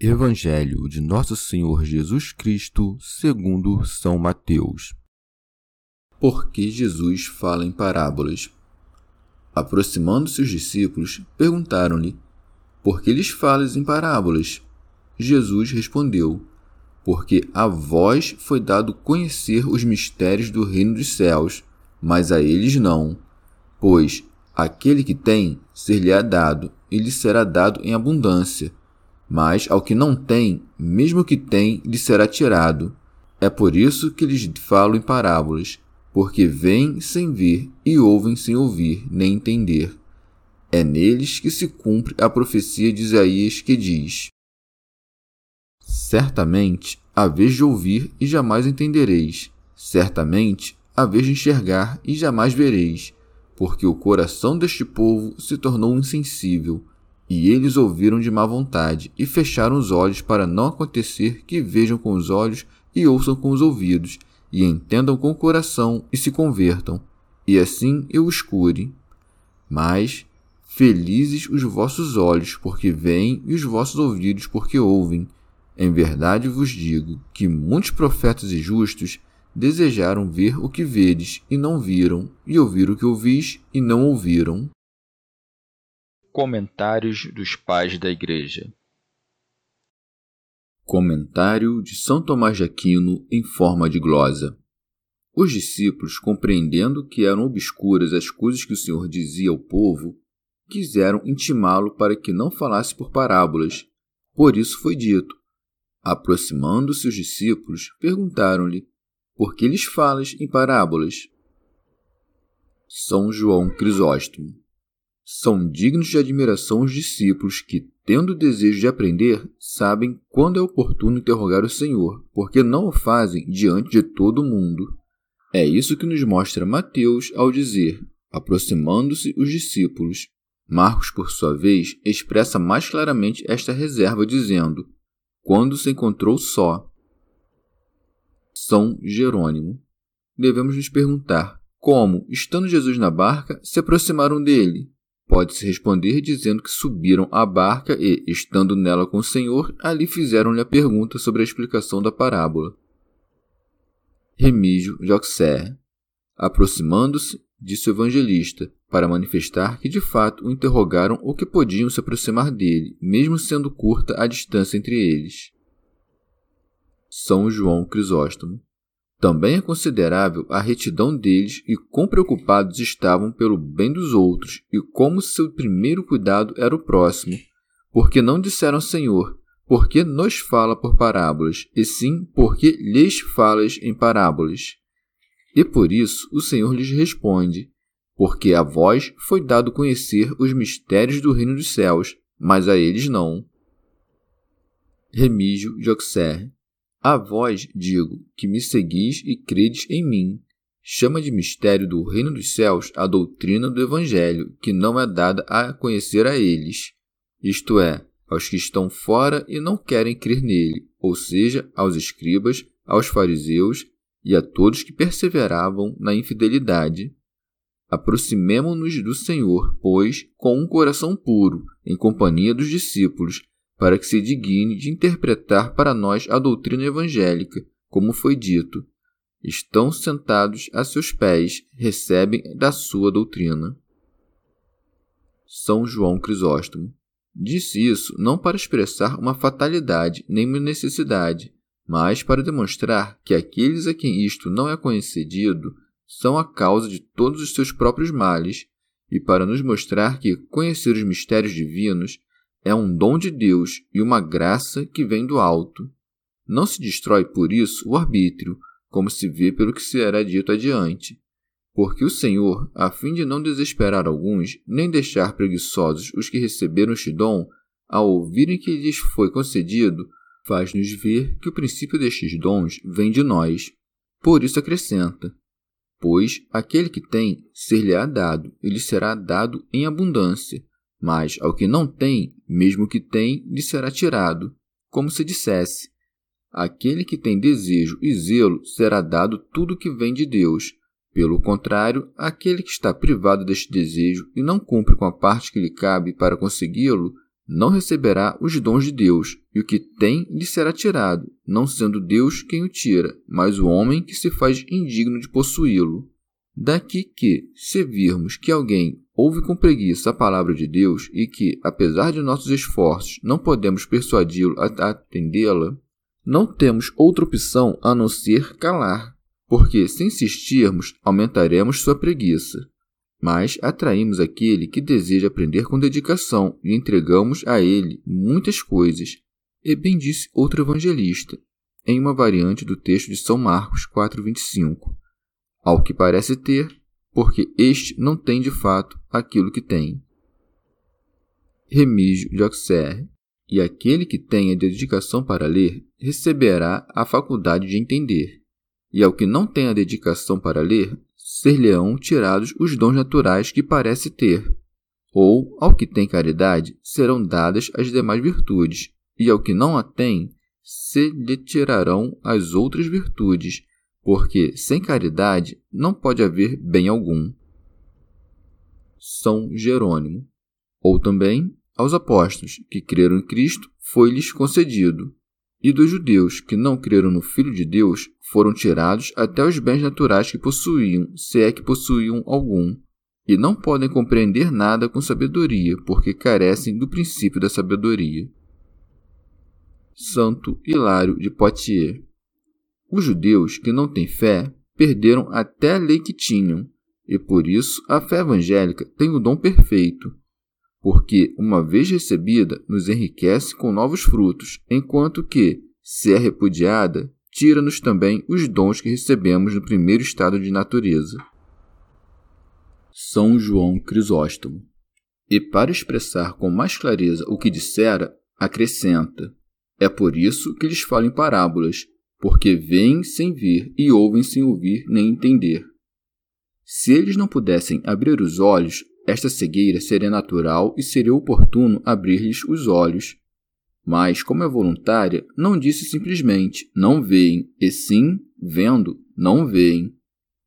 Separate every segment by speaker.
Speaker 1: Evangelho de Nosso Senhor Jesus Cristo, segundo São Mateus. Porque Jesus fala em parábolas. Aproximando-se os discípulos, perguntaram-lhe: Por que lhes falas em parábolas? Jesus respondeu: Porque a vós foi dado conhecer os mistérios do reino dos céus, mas a eles não. Pois aquele que tem, ser-lhe-á dado, e lhe será dado em abundância mas ao que não tem, mesmo que tem, lhe será tirado. É por isso que lhes falo em parábolas, porque veem sem ver e ouvem sem ouvir nem entender. É neles que se cumpre a profecia de Isaías que diz: Certamente a vez de ouvir e jamais entendereis, certamente a vez de enxergar e jamais vereis, porque o coração deste povo se tornou insensível e eles ouviram de má vontade e fecharam os olhos para não acontecer que vejam com os olhos e ouçam com os ouvidos, e entendam com o coração e se convertam, e assim eu os cure. Mas felizes os vossos olhos, porque veem, e os vossos ouvidos, porque ouvem. Em verdade vos digo que muitos profetas e justos desejaram ver o que vedes e não viram, e ouvir o que ouvis e não ouviram.
Speaker 2: Comentários dos Pais da Igreja
Speaker 1: Comentário de São Tomás de Aquino em forma de glosa. Os discípulos, compreendendo que eram obscuras as coisas que o Senhor dizia ao povo, quiseram intimá-lo para que não falasse por parábolas. Por isso foi dito. Aproximando-se os discípulos, perguntaram-lhe: Por que lhes falas em parábolas? São João Crisóstomo são dignos de admiração os discípulos que, tendo desejo de aprender, sabem quando é oportuno interrogar o Senhor, porque não o fazem diante de todo o mundo. É isso que nos mostra Mateus ao dizer: aproximando-se os discípulos. Marcos, por sua vez, expressa mais claramente esta reserva, dizendo: quando se encontrou só. São Jerônimo. Devemos nos perguntar como, estando Jesus na barca, se aproximaram dele, Pode-se responder dizendo que subiram à barca e, estando nela com o Senhor, ali fizeram-lhe a pergunta sobre a explicação da parábola. Remígio Auxerre. Aproximando-se, disse o evangelista, para manifestar que de fato o interrogaram ou que podiam se aproximar dele, mesmo sendo curta a distância entre eles. São João Crisóstomo. Também é considerável a retidão deles e quão preocupados estavam pelo bem dos outros e como seu primeiro cuidado era o próximo. Porque não disseram Senhor, porque nos fala por parábolas, e sim porque lhes falas em parábolas. E por isso o Senhor lhes responde: Porque a vós foi dado conhecer os mistérios do reino dos céus, mas a eles não. Remígio de Auxerre a vós digo que me seguis e credes em mim. Chama de mistério do reino dos céus a doutrina do Evangelho, que não é dada a conhecer a eles, isto é, aos que estão fora e não querem crer nele, ou seja, aos escribas, aos fariseus e a todos que perseveravam na infidelidade. Aproximemo-nos do Senhor, pois, com um coração puro, em companhia dos discípulos, para que se digne de interpretar para nós a doutrina evangélica, como foi dito. Estão sentados a seus pés, recebem da sua doutrina. São João Crisóstomo. Disse isso não para expressar uma fatalidade nem uma necessidade, mas para demonstrar que aqueles a quem isto não é concedido são a causa de todos os seus próprios males, e para nos mostrar que conhecer os mistérios divinos é um dom de Deus e uma graça que vem do alto. Não se destrói por isso o arbítrio, como se vê pelo que será dito adiante. Porque o Senhor, a fim de não desesperar alguns, nem deixar preguiçosos os que receberam este dom, ao ouvirem que lhes foi concedido, faz-nos ver que o princípio destes dons vem de nós. Por isso acrescenta: Pois aquele que tem, ser-lhe-á dado, e lhe será dado em abundância, mas ao que não tem, mesmo que tem, lhe será tirado, como se dissesse: Aquele que tem desejo e zelo será dado tudo que vem de Deus. Pelo contrário, aquele que está privado deste desejo e não cumpre com a parte que lhe cabe para consegui-lo, não receberá os dons de Deus, e o que tem lhe será tirado, não sendo Deus quem o tira, mas o homem que se faz indigno de possuí-lo. Daqui que, se virmos que alguém ouve com preguiça a palavra de Deus e que, apesar de nossos esforços, não podemos persuadi-lo a atendê-la, não temos outra opção a não ser calar, porque, se insistirmos, aumentaremos sua preguiça. Mas atraímos aquele que deseja aprender com dedicação e entregamos a ele muitas coisas. E bem disse outro evangelista, em uma variante do texto de São Marcos 4,25: Ao que parece ter, porque este não tem de fato aquilo que tem. Remígio de Auxerre e aquele que tenha dedicação para ler receberá a faculdade de entender. E ao que não tem a dedicação para ler, ser-lhe-ão tirados os dons naturais que parece ter. Ou, ao que tem caridade, serão dadas as demais virtudes, e ao que não a tem, se lhe tirarão as outras virtudes, porque sem caridade não pode haver bem algum. São Jerônimo. Ou também aos apóstolos que creram em Cristo foi-lhes concedido, e dos judeus que não creram no Filho de Deus foram tirados até os bens naturais que possuíam, se é que possuíam algum, e não podem compreender nada com sabedoria, porque carecem do princípio da sabedoria. Santo Hilário de Poitiers Os judeus que não têm fé perderam até a lei que tinham, e por isso a fé evangélica tem o dom perfeito, porque, uma vez recebida, nos enriquece com novos frutos, enquanto que, se é repudiada, tira-nos também os dons que recebemos no primeiro estado de natureza. São João Crisóstomo. E para expressar com mais clareza o que dissera, acrescenta: É por isso que lhes falo em parábolas, porque veem sem ver e ouvem sem ouvir nem entender. Se eles não pudessem abrir os olhos, esta cegueira seria natural e seria oportuno abrir-lhes os olhos. Mas, como é voluntária, não disse simplesmente não veem, e sim, vendo, não veem.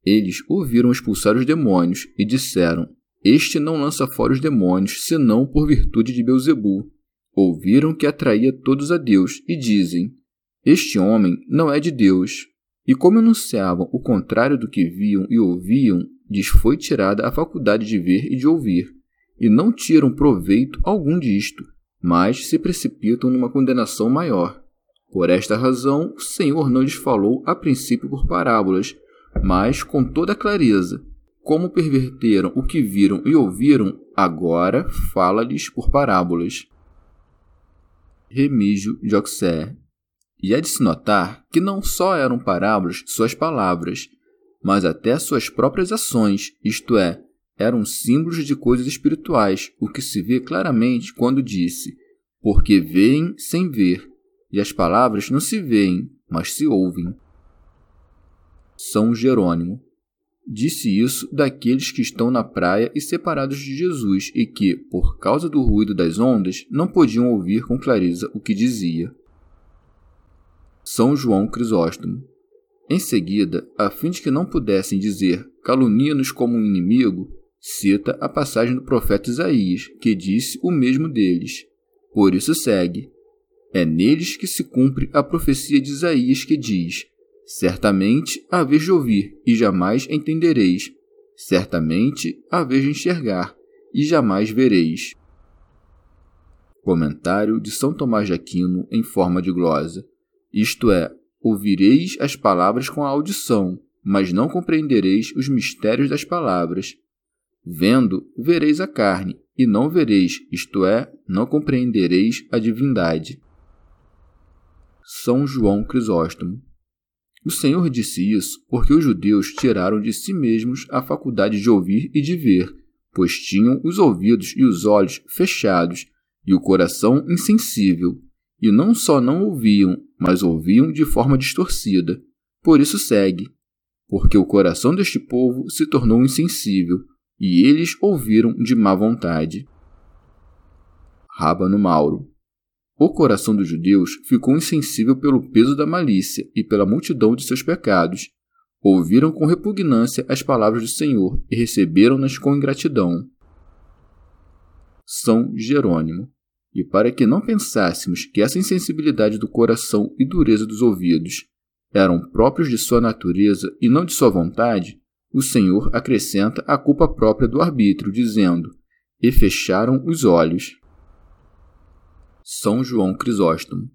Speaker 1: Eles ouviram expulsar os demônios e disseram: Este não lança fora os demônios, senão por virtude de Beuzebu. Ouviram que atraía todos a Deus e dizem: Este homem não é de Deus. E como anunciavam o contrário do que viam e ouviam, lhes foi tirada a faculdade de ver e de ouvir, e não tiram proveito algum disto, mas se precipitam numa condenação maior. Por esta razão, o Senhor não lhes falou a princípio por parábolas, mas com toda clareza. Como perverteram o que viram e ouviram, agora fala-lhes por parábolas. Remígio de Auxerre. E é de se notar que não só eram parábolas suas palavras, mas até suas próprias ações, isto é, eram símbolos de coisas espirituais, o que se vê claramente quando disse: Porque veem sem ver, e as palavras não se veem, mas se ouvem. São Jerônimo. Disse isso daqueles que estão na praia e separados de Jesus e que, por causa do ruído das ondas, não podiam ouvir com clareza o que dizia. São João Crisóstomo. Em seguida, a fim de que não pudessem dizer calunia-nos como um inimigo, cita a passagem do profeta Isaías, que disse o mesmo deles. Por isso segue: É neles que se cumpre a profecia de Isaías que diz: Certamente há vez de ouvir, e jamais entendereis. Certamente há vez de enxergar, e jamais vereis. Comentário de São Tomás de Aquino em forma de glosa. Isto é, ouvireis as palavras com a audição, mas não compreendereis os mistérios das palavras. Vendo, vereis a carne, e não vereis, isto é, não compreendereis a divindade. São João Crisóstomo. O Senhor disse isso porque os judeus tiraram de si mesmos a faculdade de ouvir e de ver, pois tinham os ouvidos e os olhos fechados e o coração insensível, e não só não ouviam, mas ouviam de forma distorcida. Por isso segue, porque o coração deste povo se tornou insensível, e eles ouviram de má vontade. Rábano Mauro. O coração dos judeus ficou insensível pelo peso da malícia e pela multidão de seus pecados. Ouviram com repugnância as palavras do Senhor e receberam-nas com ingratidão. São Jerônimo. E para que não pensássemos que essa insensibilidade do coração e dureza dos ouvidos eram próprios de sua natureza e não de sua vontade, o Senhor acrescenta a culpa própria do arbítrio, dizendo: E fecharam os olhos. São João Crisóstomo.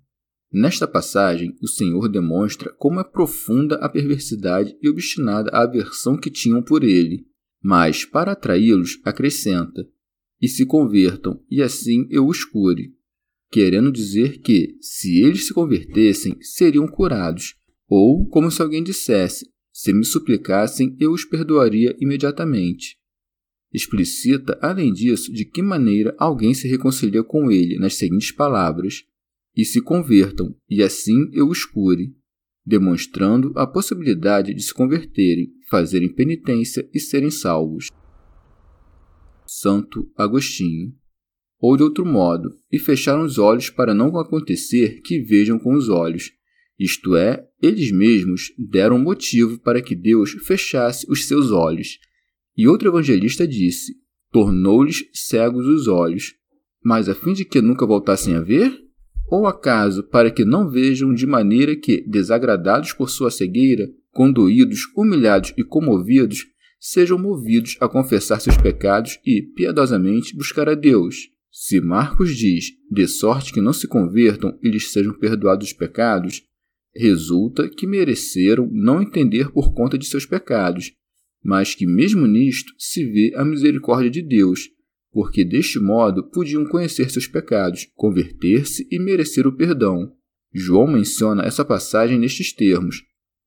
Speaker 1: Nesta passagem, o Senhor demonstra como é profunda a perversidade e obstinada a aversão que tinham por ele, mas, para atraí-los, acrescenta: E se convertam, e assim eu os cure. Querendo dizer que, se eles se convertessem, seriam curados, ou como se alguém dissesse: se me suplicassem, eu os perdoaria imediatamente. Explicita, além disso, de que maneira alguém se reconcilia com ele nas seguintes palavras: E se convertam, e assim eu os cure, demonstrando a possibilidade de se converterem, fazerem penitência e serem salvos. Santo Agostinho. Ou de outro modo, e fecharam os olhos para não acontecer que vejam com os olhos, isto é, eles mesmos deram motivo para que Deus fechasse os seus olhos. E outro evangelista disse: tornou-lhes cegos os olhos, mas a fim de que nunca voltassem a ver? Ou acaso para que não vejam de maneira que, desagradados por sua cegueira, condoídos, humilhados e comovidos, sejam movidos a confessar seus pecados e, piedosamente, buscar a Deus? Se Marcos diz, de sorte que não se convertam e lhes sejam perdoados os pecados, Resulta que mereceram não entender por conta de seus pecados, mas que, mesmo nisto, se vê a misericórdia de Deus, porque deste modo podiam conhecer seus pecados, converter-se e merecer o perdão. João menciona essa passagem nestes termos.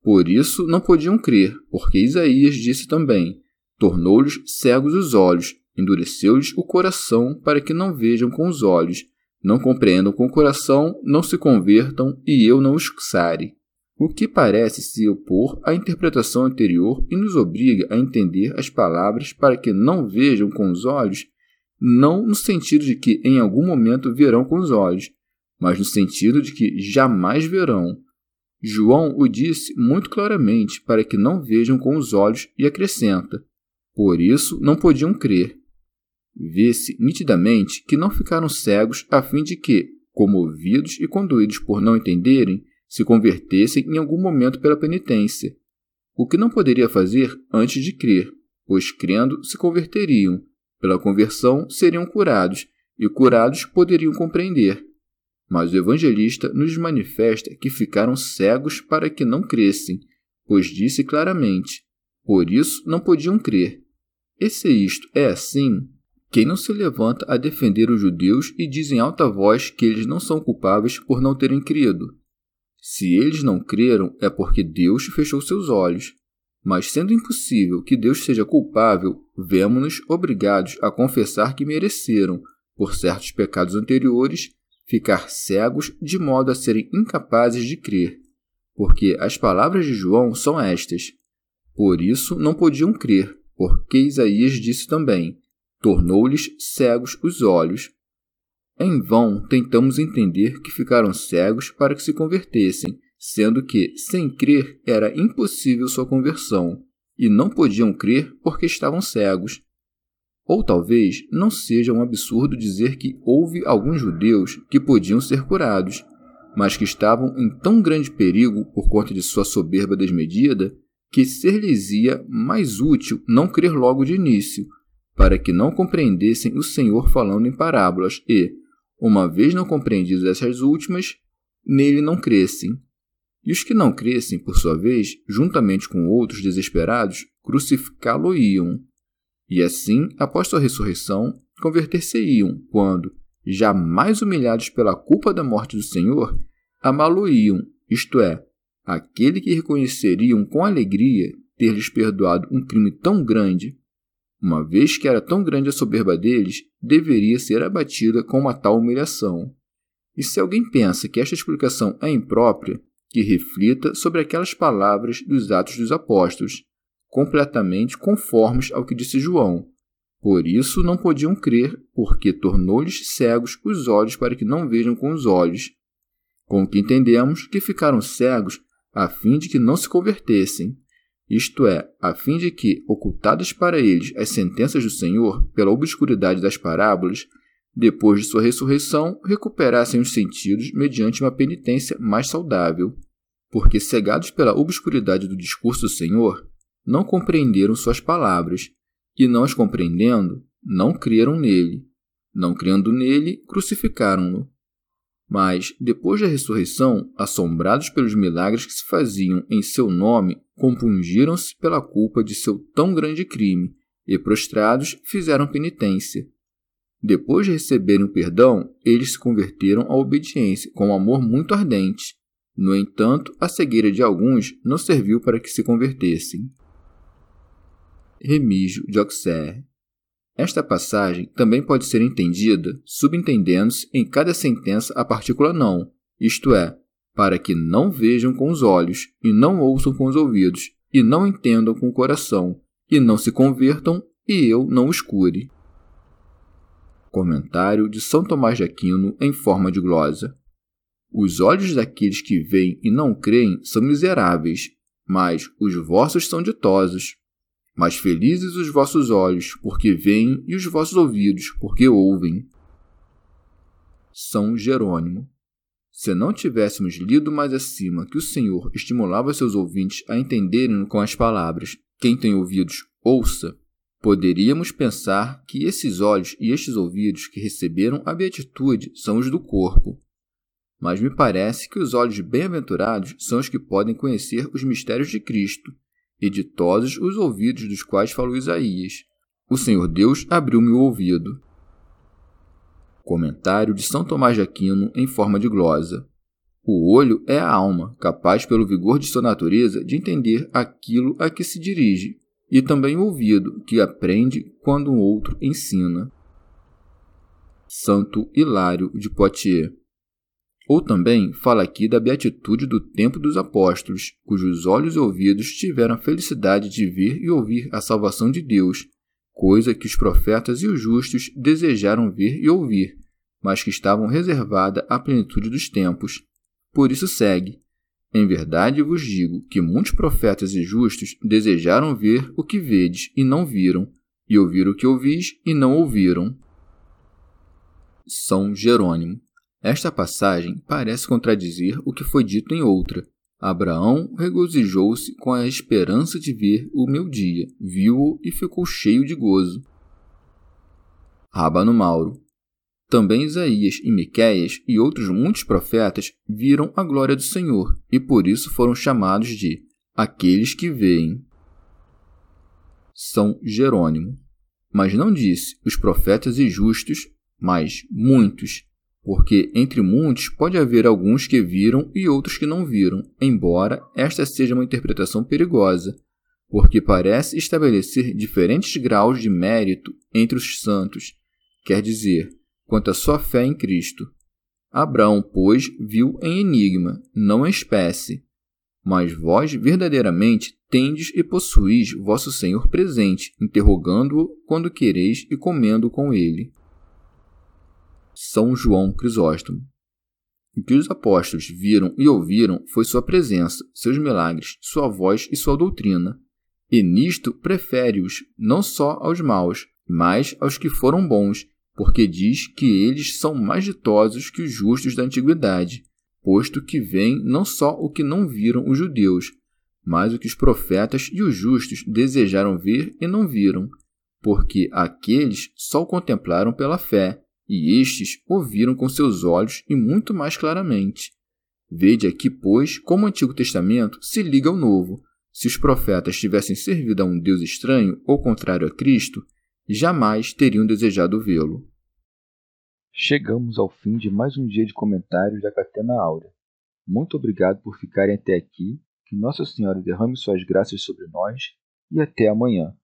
Speaker 1: Por isso não podiam crer, porque Isaías disse também: Tornou-lhes cegos os olhos, endureceu-lhes o coração para que não vejam com os olhos não compreendam com o coração, não se convertam e eu não os sare. O que parece se opor à interpretação anterior e nos obriga a entender as palavras para que não vejam com os olhos, não no sentido de que em algum momento verão com os olhos, mas no sentido de que jamais verão. João o disse muito claramente para que não vejam com os olhos e acrescenta: Por isso não podiam crer. Vê-se nitidamente que não ficaram cegos a fim de que, comovidos e conduídos por não entenderem, se convertessem em algum momento pela penitência, o que não poderia fazer antes de crer, pois crendo se converteriam, pela conversão seriam curados, e curados poderiam compreender. Mas o evangelista nos manifesta que ficaram cegos para que não crescem, pois disse claramente: por isso não podiam crer. E se isto é assim, quem não se levanta a defender os judeus e diz em alta voz que eles não são culpáveis por não terem crido. Se eles não creram, é porque Deus fechou seus olhos. Mas sendo impossível que Deus seja culpável, vemo-nos obrigados a confessar que mereceram, por certos pecados anteriores, ficar cegos de modo a serem incapazes de crer. Porque as palavras de João são estas: Por isso não podiam crer, porque Isaías disse também: tornou-lhes cegos os olhos. Em vão tentamos entender que ficaram cegos para que se convertessem, sendo que, sem crer, era impossível sua conversão, e não podiam crer porque estavam cegos. Ou talvez não seja um absurdo dizer que houve alguns judeus que podiam ser curados, mas que estavam em tão grande perigo por conta de sua soberba desmedida que ser-lhes-ia mais útil não crer logo de início, para que não compreendessem o Senhor falando em parábolas e, uma vez não compreendidas essas últimas, nele não crescem. E os que não crescem, por sua vez, juntamente com outros desesperados, crucificá-lo-iam. E assim, após sua ressurreição, converter-se-iam, quando, já mais humilhados pela culpa da morte do Senhor, amá-lo-iam, isto é, aquele que reconheceriam com alegria ter lhes perdoado um crime tão grande, uma vez que era tão grande a soberba deles, deveria ser abatida com uma tal humilhação. E se alguém pensa que esta explicação é imprópria, que reflita sobre aquelas palavras dos Atos dos Apóstolos, completamente conformes ao que disse João. Por isso não podiam crer, porque tornou-lhes cegos os olhos para que não vejam com os olhos. Com que entendemos que ficaram cegos a fim de que não se convertessem, isto é, a fim de que, ocultadas para eles as sentenças do Senhor pela obscuridade das parábolas, depois de sua ressurreição, recuperassem os sentidos mediante uma penitência mais saudável, porque, cegados pela obscuridade do discurso do Senhor, não compreenderam suas palavras, e não as compreendendo, não creram nele. Não crendo nele, crucificaram-no. Mas, depois da ressurreição, assombrados pelos milagres que se faziam em seu nome, compungiram-se pela culpa de seu tão grande crime e, prostrados, fizeram penitência. Depois de receberem o perdão, eles se converteram à obediência com um amor muito ardente. No entanto, a cegueira de alguns não serviu para que se convertessem. Remígio de Auxerre esta passagem também pode ser entendida subentendendo-se em cada sentença a partícula não, isto é, para que não vejam com os olhos, e não ouçam com os ouvidos, e não entendam com o coração, e não se convertam, e eu não os cure. Comentário de São Tomás de Aquino em forma de glosa. Os olhos daqueles que veem e não creem são miseráveis, mas os vossos são ditosos. Mas felizes os vossos olhos, porque veem, e os vossos ouvidos, porque ouvem. São Jerônimo. Se não tivéssemos lido mais acima que o Senhor estimulava seus ouvintes a entenderem com as palavras: Quem tem ouvidos, ouça, poderíamos pensar que esses olhos e estes ouvidos que receberam a beatitude são os do corpo. Mas me parece que os olhos bem-aventurados são os que podem conhecer os mistérios de Cristo e os ouvidos dos quais falou Isaías. O Senhor Deus abriu-me o ouvido. Comentário de São Tomás de Aquino em forma de glosa. O olho é a alma, capaz pelo vigor de sua natureza de entender aquilo a que se dirige, e também o ouvido, que aprende quando um outro ensina. Santo Hilário de Poitiers ou também fala aqui da beatitude do tempo dos apóstolos, cujos olhos e ouvidos tiveram a felicidade de ver e ouvir a salvação de Deus, coisa que os profetas e os justos desejaram ver e ouvir, mas que estavam reservada à plenitude dos tempos. Por isso segue: Em verdade vos digo que muitos profetas e justos desejaram ver o que vedes e não viram, e ouvir o que ouvis e não ouviram. São Jerônimo esta passagem parece contradizer o que foi dito em outra. Abraão regozijou-se com a esperança de ver o meu dia, viu-o e ficou cheio de gozo. Rabano Mauro. Também Isaías e Miqueias e outros muitos profetas viram a glória do Senhor e por isso foram chamados de aqueles que veem. São Jerônimo. Mas não disse os profetas e justos, mas muitos, porque entre muitos pode haver alguns que viram e outros que não viram, embora esta seja uma interpretação perigosa, porque parece estabelecer diferentes graus de mérito entre os santos, quer dizer, quanto à sua fé em Cristo. Abraão, pois, viu em enigma, não em espécie. Mas vós verdadeiramente tendes e possuís vosso Senhor presente, interrogando-o quando quereis e comendo com ele. São João Crisóstomo. O que os apóstolos viram e ouviram foi sua presença, seus milagres, sua voz e sua doutrina. E nisto prefere-os não só aos maus, mas aos que foram bons, porque diz que eles são mais ditosos que os justos da antiguidade, posto que veem não só o que não viram os judeus, mas o que os profetas e os justos desejaram ver e não viram, porque aqueles só o contemplaram pela fé, e estes ouviram com seus olhos e muito mais claramente. Vede aqui, pois, como o Antigo Testamento se liga ao Novo. Se os profetas tivessem servido a um Deus estranho ou contrário a Cristo, jamais teriam desejado vê-lo.
Speaker 2: Chegamos ao fim de mais um dia de comentários da Catena Áurea. Muito obrigado por ficarem até aqui, que Nossa Senhora derrame suas graças sobre nós e até amanhã.